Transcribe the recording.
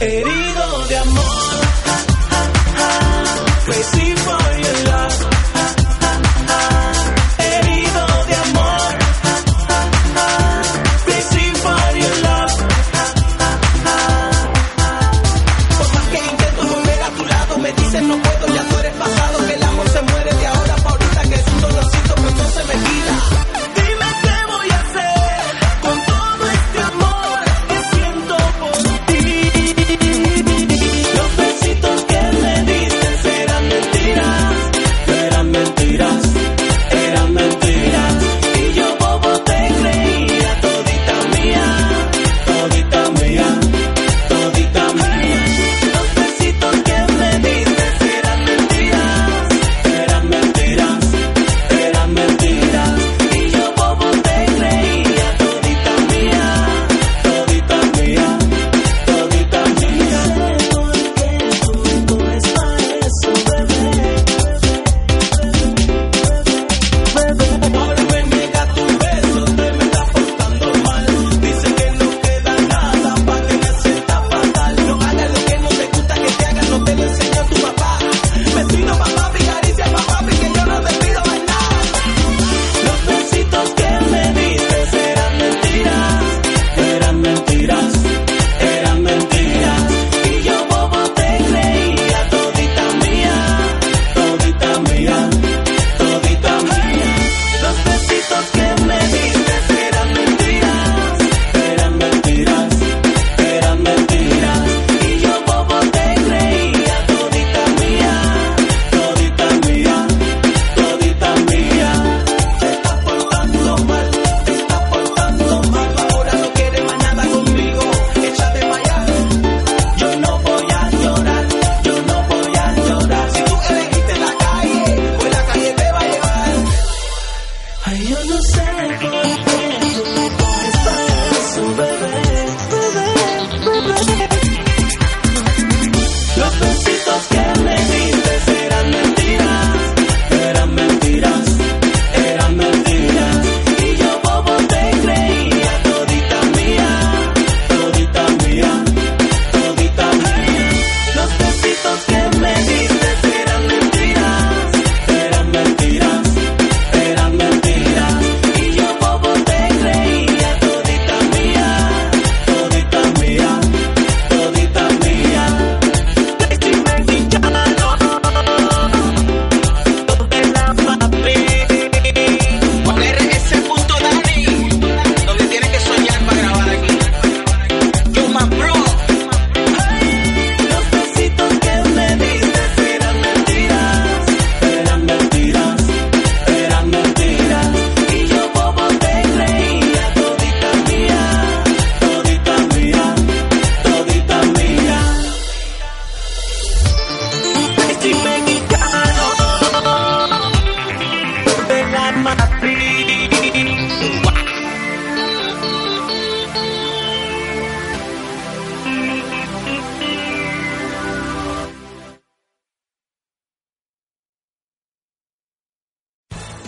herido de amor. Pues Recibe Ay, yo no sé.